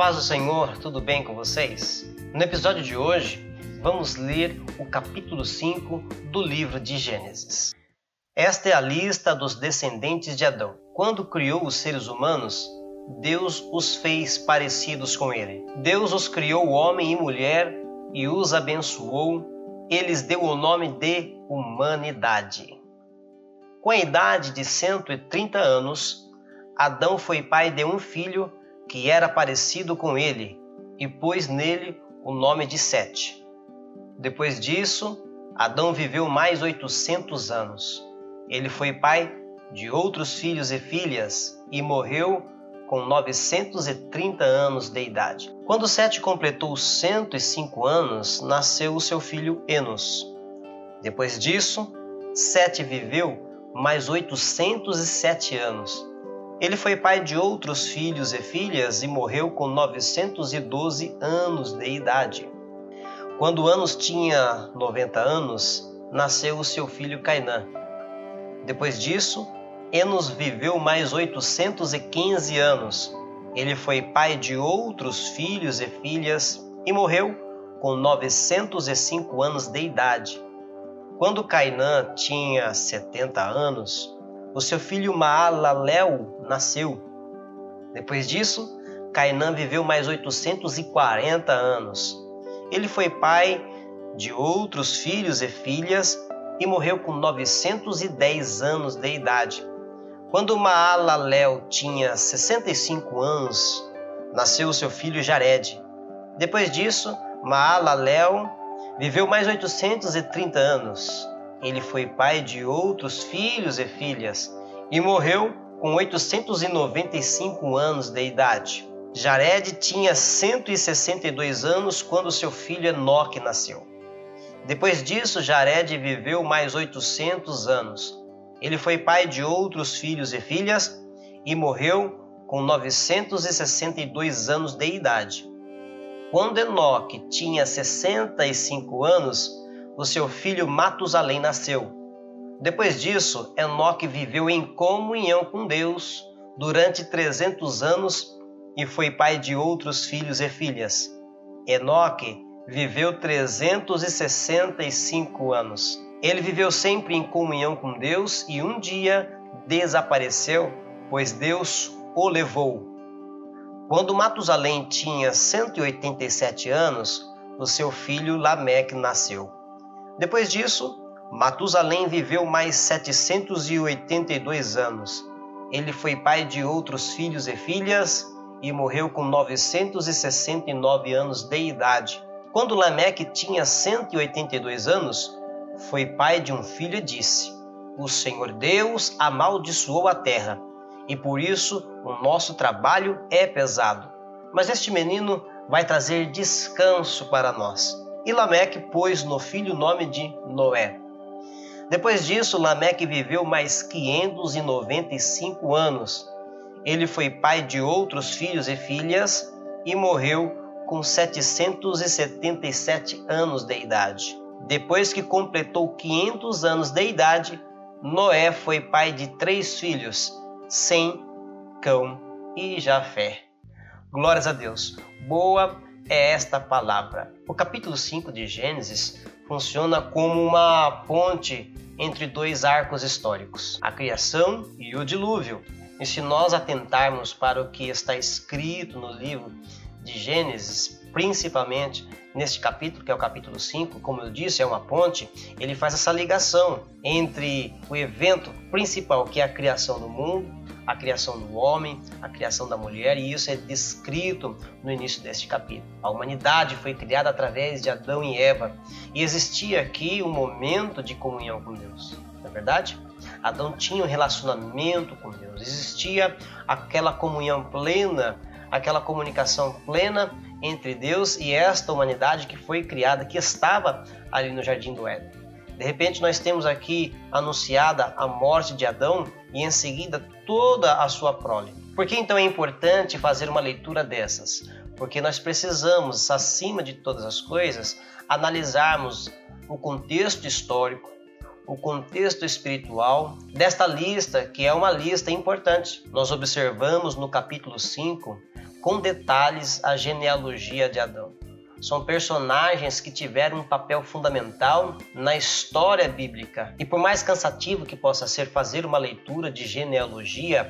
paz do Senhor, tudo bem com vocês? No episódio de hoje, vamos ler o capítulo 5 do livro de Gênesis. Esta é a lista dos descendentes de Adão. Quando criou os seres humanos, Deus os fez parecidos com ele. Deus os criou homem e mulher e os abençoou. Eles deu o nome de humanidade. Com a idade de 130 anos, Adão foi pai de um filho que era parecido com ele, e pôs nele o nome de Sete. Depois disso, Adão viveu mais 800 anos. Ele foi pai de outros filhos e filhas e morreu com 930 anos de idade. Quando Sete completou 105 anos, nasceu o seu filho Enos. Depois disso, Sete viveu mais 807 anos ele foi pai de outros filhos e filhas e morreu com 912 anos de idade. Quando Anos tinha 90 anos, nasceu o seu filho Cainã. Depois disso, Enos viveu mais 815 anos. Ele foi pai de outros filhos e filhas e morreu com 905 anos de idade. Quando Cainã tinha 70 anos, o seu filho Maalalel nasceu. Depois disso, Cainã viveu mais 840 anos. Ele foi pai de outros filhos e filhas e morreu com 910 anos de idade. Quando Maalalel tinha 65 anos, nasceu seu filho Jared. Depois disso, Maalalel viveu mais 830 anos. Ele foi pai de outros filhos e filhas e morreu com 895 anos de idade. Jared tinha 162 anos quando seu filho Enoque nasceu. Depois disso, Jared viveu mais 800 anos. Ele foi pai de outros filhos e filhas e morreu com 962 anos de idade. Quando Enoque tinha 65 anos, o seu filho Matusalém nasceu. Depois disso, Enoque viveu em comunhão com Deus durante 300 anos e foi pai de outros filhos e filhas. Enoque viveu 365 anos. Ele viveu sempre em comunhão com Deus e um dia desapareceu, pois Deus o levou. Quando Matusalém tinha 187 anos, o seu filho Lameque nasceu. Depois disso, Matusalém viveu mais 782 anos. Ele foi pai de outros filhos e filhas e morreu com 969 anos de idade. Quando Lameque tinha 182 anos, foi pai de um filho e disse: O Senhor Deus amaldiçoou a terra, e por isso o nosso trabalho é pesado. Mas este menino vai trazer descanso para nós. E Lameque pôs no filho o nome de Noé. Depois disso, Lameque viveu mais 595 anos. Ele foi pai de outros filhos e filhas e morreu com 777 anos de idade. Depois que completou 500 anos de idade, Noé foi pai de três filhos, Sem, Cão e Jafé. Glórias a Deus. Boa é esta palavra. O capítulo 5 de Gênesis funciona como uma ponte entre dois arcos históricos, a criação e o dilúvio. E se nós atentarmos para o que está escrito no livro de Gênesis, principalmente neste capítulo, que é o capítulo 5, como eu disse, é uma ponte, ele faz essa ligação entre o evento principal, que é a criação do mundo, a criação do homem, a criação da mulher, e isso é descrito no início deste capítulo. A humanidade foi criada através de Adão e Eva, e existia aqui um momento de comunhão com Deus, não é verdade? Adão tinha um relacionamento com Deus, existia aquela comunhão plena, aquela comunicação plena entre Deus e esta humanidade que foi criada, que estava ali no jardim do Éden. De repente, nós temos aqui anunciada a morte de Adão e em seguida toda a sua prole. Por que então é importante fazer uma leitura dessas? Porque nós precisamos, acima de todas as coisas, analisarmos o contexto histórico, o contexto espiritual desta lista, que é uma lista importante. Nós observamos no capítulo 5 com detalhes a genealogia de Adão. São personagens que tiveram um papel fundamental na história bíblica. E por mais cansativo que possa ser fazer uma leitura de genealogia,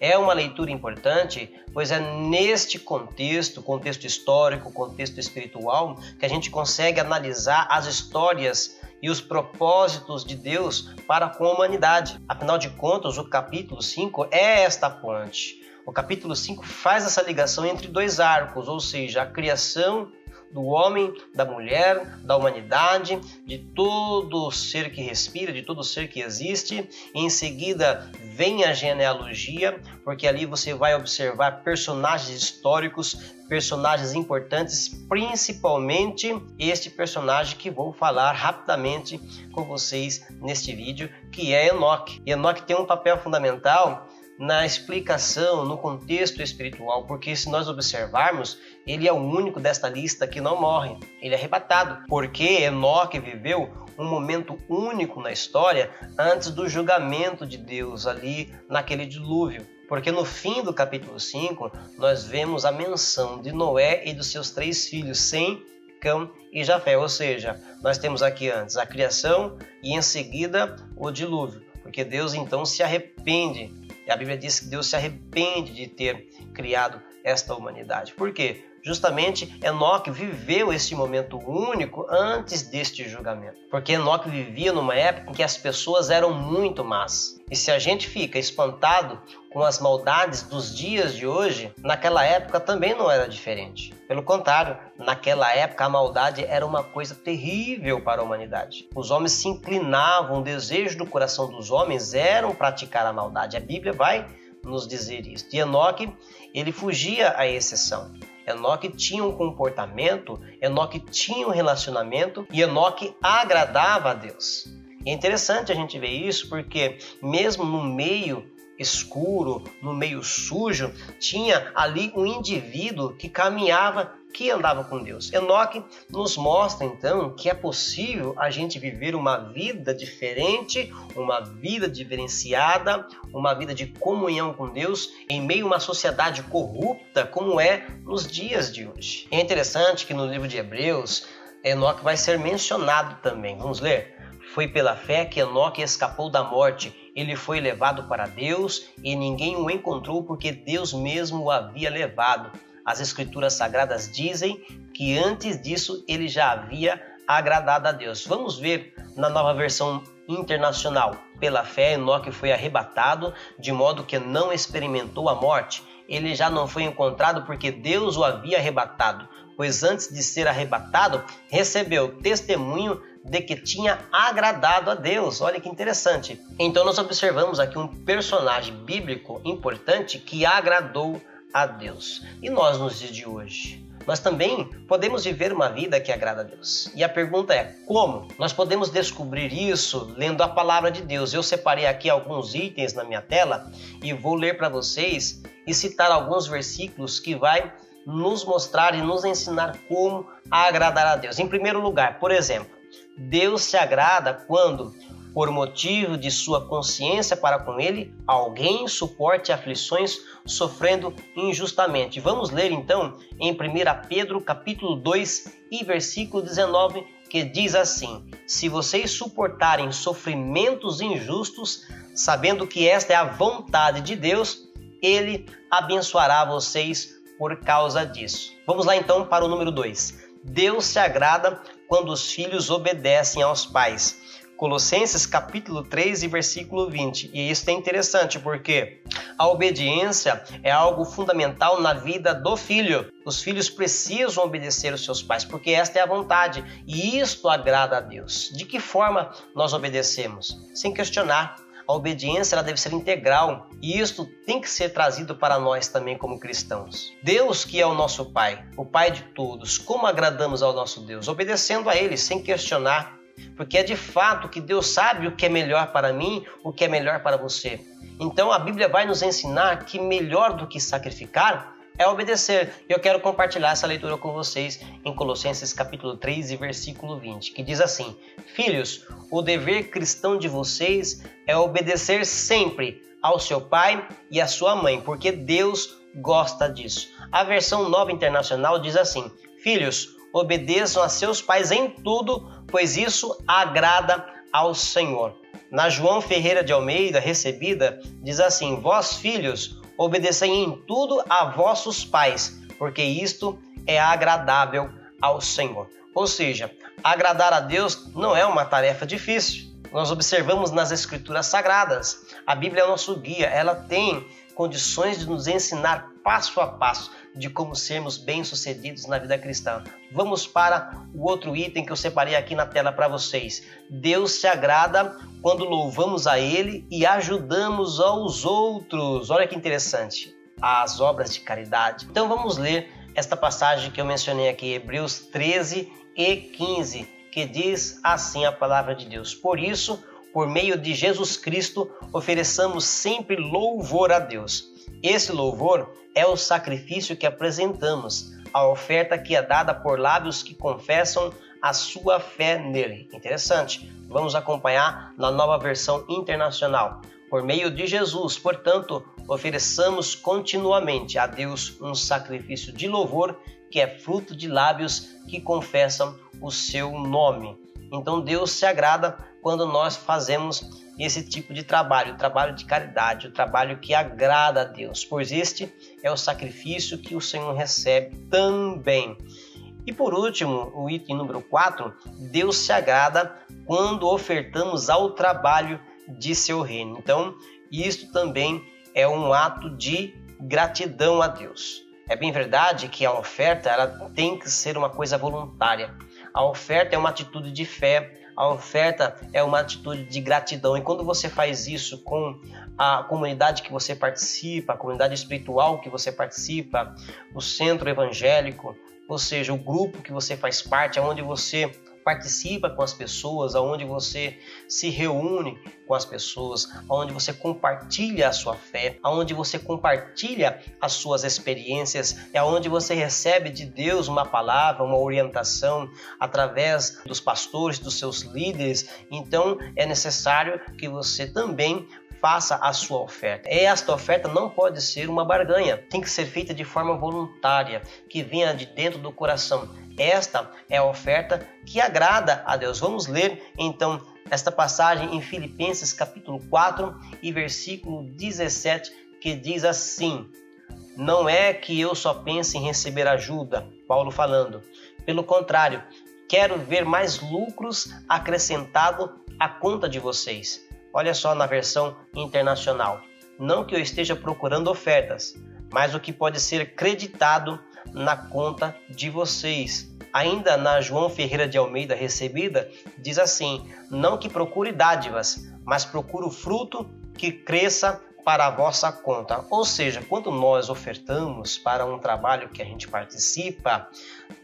é uma leitura importante, pois é neste contexto, contexto histórico, contexto espiritual, que a gente consegue analisar as histórias e os propósitos de Deus para com a humanidade. Afinal de contas, o capítulo 5 é esta ponte. O capítulo 5 faz essa ligação entre dois arcos, ou seja, a criação do homem, da mulher, da humanidade, de todo ser que respira, de todo ser que existe. Em seguida vem a genealogia, porque ali você vai observar personagens históricos, personagens importantes, principalmente este personagem que vou falar rapidamente com vocês neste vídeo, que é Enoque. E Enoque tem um papel fundamental na explicação, no contexto espiritual, porque se nós observarmos, ele é o único desta lista que não morre, ele é arrebatado, porque Enoque viveu um momento único na história antes do julgamento de Deus ali naquele dilúvio. Porque no fim do capítulo 5, nós vemos a menção de Noé e dos seus três filhos, Sem, Cão e Jafé. Ou seja, nós temos aqui antes a criação e em seguida o dilúvio. Porque Deus então se arrepende e a Bíblia diz que Deus se arrepende de ter criado esta humanidade. Por quê? Justamente Enoque viveu esse momento único antes deste julgamento. Porque Enoque vivia numa época em que as pessoas eram muito más. E se a gente fica espantado com as maldades dos dias de hoje, naquela época também não era diferente. Pelo contrário, naquela época a maldade era uma coisa terrível para a humanidade. Os homens se inclinavam, o desejo do coração dos homens era praticar a maldade. A Bíblia vai nos dizer isso. E Enoque, ele fugia à exceção. Enoque tinha um comportamento, Enoque tinha um relacionamento e Enoque agradava a Deus. é interessante a gente ver isso porque mesmo no meio escuro, no meio sujo, tinha ali um indivíduo que caminhava, que andava com Deus. Enoque nos mostra então que é possível a gente viver uma vida diferente, uma vida diferenciada, uma vida de comunhão com Deus em meio a uma sociedade corrupta como é nos dias de hoje. É interessante que no livro de Hebreus, Enoque vai ser mencionado também. Vamos ler? Foi pela fé que Enoque escapou da morte. Ele foi levado para Deus e ninguém o encontrou porque Deus mesmo o havia levado. As Escrituras Sagradas dizem que antes disso ele já havia agradado a Deus. Vamos ver na nova versão internacional. Pela fé, Enoque foi arrebatado, de modo que não experimentou a morte. Ele já não foi encontrado porque Deus o havia arrebatado, pois antes de ser arrebatado, recebeu testemunho de que tinha agradado a Deus. Olha que interessante. Então nós observamos aqui um personagem bíblico importante que agradou a Deus. E nós nos dias de hoje? Nós também podemos viver uma vida que agrada a Deus. E a pergunta é: como? Nós podemos descobrir isso lendo a palavra de Deus. Eu separei aqui alguns itens na minha tela e vou ler para vocês e citar alguns versículos que vai nos mostrar e nos ensinar como agradar a Deus. Em primeiro lugar, por exemplo, Deus se agrada quando, por motivo de sua consciência para com ele, alguém suporte aflições sofrendo injustamente. Vamos ler então em 1 Pedro capítulo 2 e versículo 19, que diz assim: Se vocês suportarem sofrimentos injustos, sabendo que esta é a vontade de Deus, ele abençoará vocês por causa disso. Vamos lá então para o número 2. Deus se agrada quando os filhos obedecem aos pais. Colossenses capítulo 3 e versículo 20. E isso é interessante porque a obediência é algo fundamental na vida do filho. Os filhos precisam obedecer os seus pais, porque esta é a vontade e isto agrada a Deus. De que forma nós obedecemos? Sem questionar, a obediência ela deve ser integral e isto tem que ser trazido para nós também como cristãos. Deus que é o nosso Pai, o Pai de todos, como agradamos ao nosso Deus? Obedecendo a Ele, sem questionar, porque é de fato que Deus sabe o que é melhor para mim, o que é melhor para você. Então a Bíblia vai nos ensinar que melhor do que sacrificar é obedecer. Eu quero compartilhar essa leitura com vocês em Colossenses capítulo 3 e versículo 20, que diz assim: Filhos, o dever cristão de vocês é obedecer sempre ao seu pai e à sua mãe, porque Deus gosta disso. A versão nova internacional diz assim: Filhos, obedeçam a seus pais em tudo, pois isso agrada ao Senhor. Na João Ferreira de Almeida, recebida, diz assim: Vós, filhos, obedecei em tudo a vossos pais, porque isto é agradável ao Senhor. Ou seja, agradar a Deus não é uma tarefa difícil. Nós observamos nas Escrituras Sagradas. A Bíblia é o nosso guia, ela tem condições de nos ensinar passo a passo de como sermos bem-sucedidos na vida cristã. Vamos para o outro item que eu separei aqui na tela para vocês. Deus se agrada quando louvamos a Ele e ajudamos aos outros. Olha que interessante. As obras de caridade. Então vamos ler esta passagem que eu mencionei aqui, Hebreus 13 e 15, que diz assim a palavra de Deus: Por isso, por meio de Jesus Cristo, ofereçamos sempre louvor a Deus. Esse louvor é o sacrifício que apresentamos, a oferta que é dada por lábios que confessam a sua fé nele. Interessante. Vamos acompanhar na nova versão internacional. Por meio de Jesus, portanto, ofereçamos continuamente a Deus um sacrifício de louvor que é fruto de lábios que confessam o seu nome. Então Deus se agrada quando nós fazemos esse tipo de trabalho, o trabalho de caridade, o trabalho que agrada a Deus, pois este é o sacrifício que o Senhor recebe também. E por último, o item número 4, Deus se agrada quando ofertamos ao trabalho de seu reino. Então, isto também é um ato de gratidão a Deus. É bem verdade que a oferta ela tem que ser uma coisa voluntária. A oferta é uma atitude de fé, a oferta é uma atitude de gratidão. E quando você faz isso com a comunidade que você participa, a comunidade espiritual que você participa, o centro evangélico, ou seja, o grupo que você faz parte, aonde você participa com as pessoas, aonde você se reúne com as pessoas, aonde você compartilha a sua fé, aonde você compartilha as suas experiências, é aonde você recebe de Deus uma palavra, uma orientação através dos pastores, dos seus líderes. Então é necessário que você também faça a sua oferta. Esta oferta não pode ser uma barganha, tem que ser feita de forma voluntária, que venha de dentro do coração. Esta é a oferta que agrada a Deus. Vamos ler então esta passagem em Filipenses capítulo 4 e versículo 17, que diz assim: Não é que eu só pense em receber ajuda, Paulo falando. Pelo contrário, quero ver mais lucros acrescentado à conta de vocês. Olha só na versão internacional. Não que eu esteja procurando ofertas, mas o que pode ser creditado na conta de vocês. Ainda na João Ferreira de Almeida recebida, diz assim: Não que procure dádivas, mas procure o fruto que cresça para a vossa conta. Ou seja, quando nós ofertamos para um trabalho que a gente participa,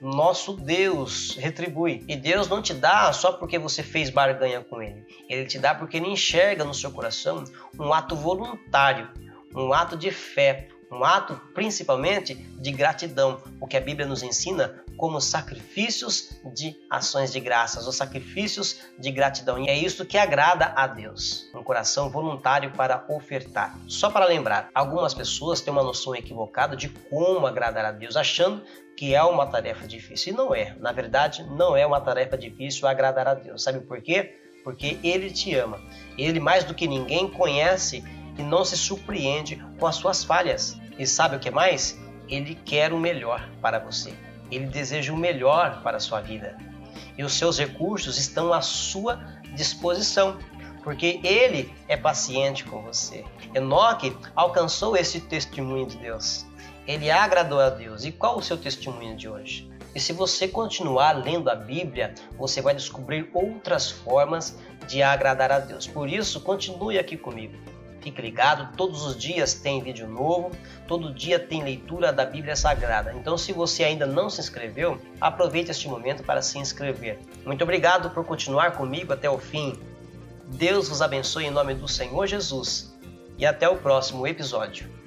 nosso Deus retribui. E Deus não te dá só porque você fez barganha com Ele. Ele te dá porque Ele enxerga no seu coração um ato voluntário, um ato de fé, um ato principalmente de gratidão, o que a Bíblia nos ensina como sacrifícios de ações de graças, ou sacrifícios de gratidão. E é isso que agrada a Deus, um coração voluntário para ofertar. Só para lembrar, algumas pessoas têm uma noção equivocada de como agradar a Deus, achando que é uma tarefa difícil. E não é. Na verdade, não é uma tarefa difícil agradar a Deus. Sabe por quê? Porque Ele te ama. Ele, mais do que ninguém, conhece e não se surpreende com as suas falhas. E sabe o que mais? Ele quer o melhor para você. Ele deseja o melhor para a sua vida. E os seus recursos estão à sua disposição, porque ele é paciente com você. Enoque alcançou esse testemunho de Deus. Ele agradou a Deus. E qual o seu testemunho de hoje? E se você continuar lendo a Bíblia, você vai descobrir outras formas de agradar a Deus. Por isso, continue aqui comigo. Fique ligado, todos os dias tem vídeo novo, todo dia tem leitura da Bíblia Sagrada. Então, se você ainda não se inscreveu, aproveite este momento para se inscrever. Muito obrigado por continuar comigo até o fim. Deus vos abençoe em nome do Senhor Jesus e até o próximo episódio.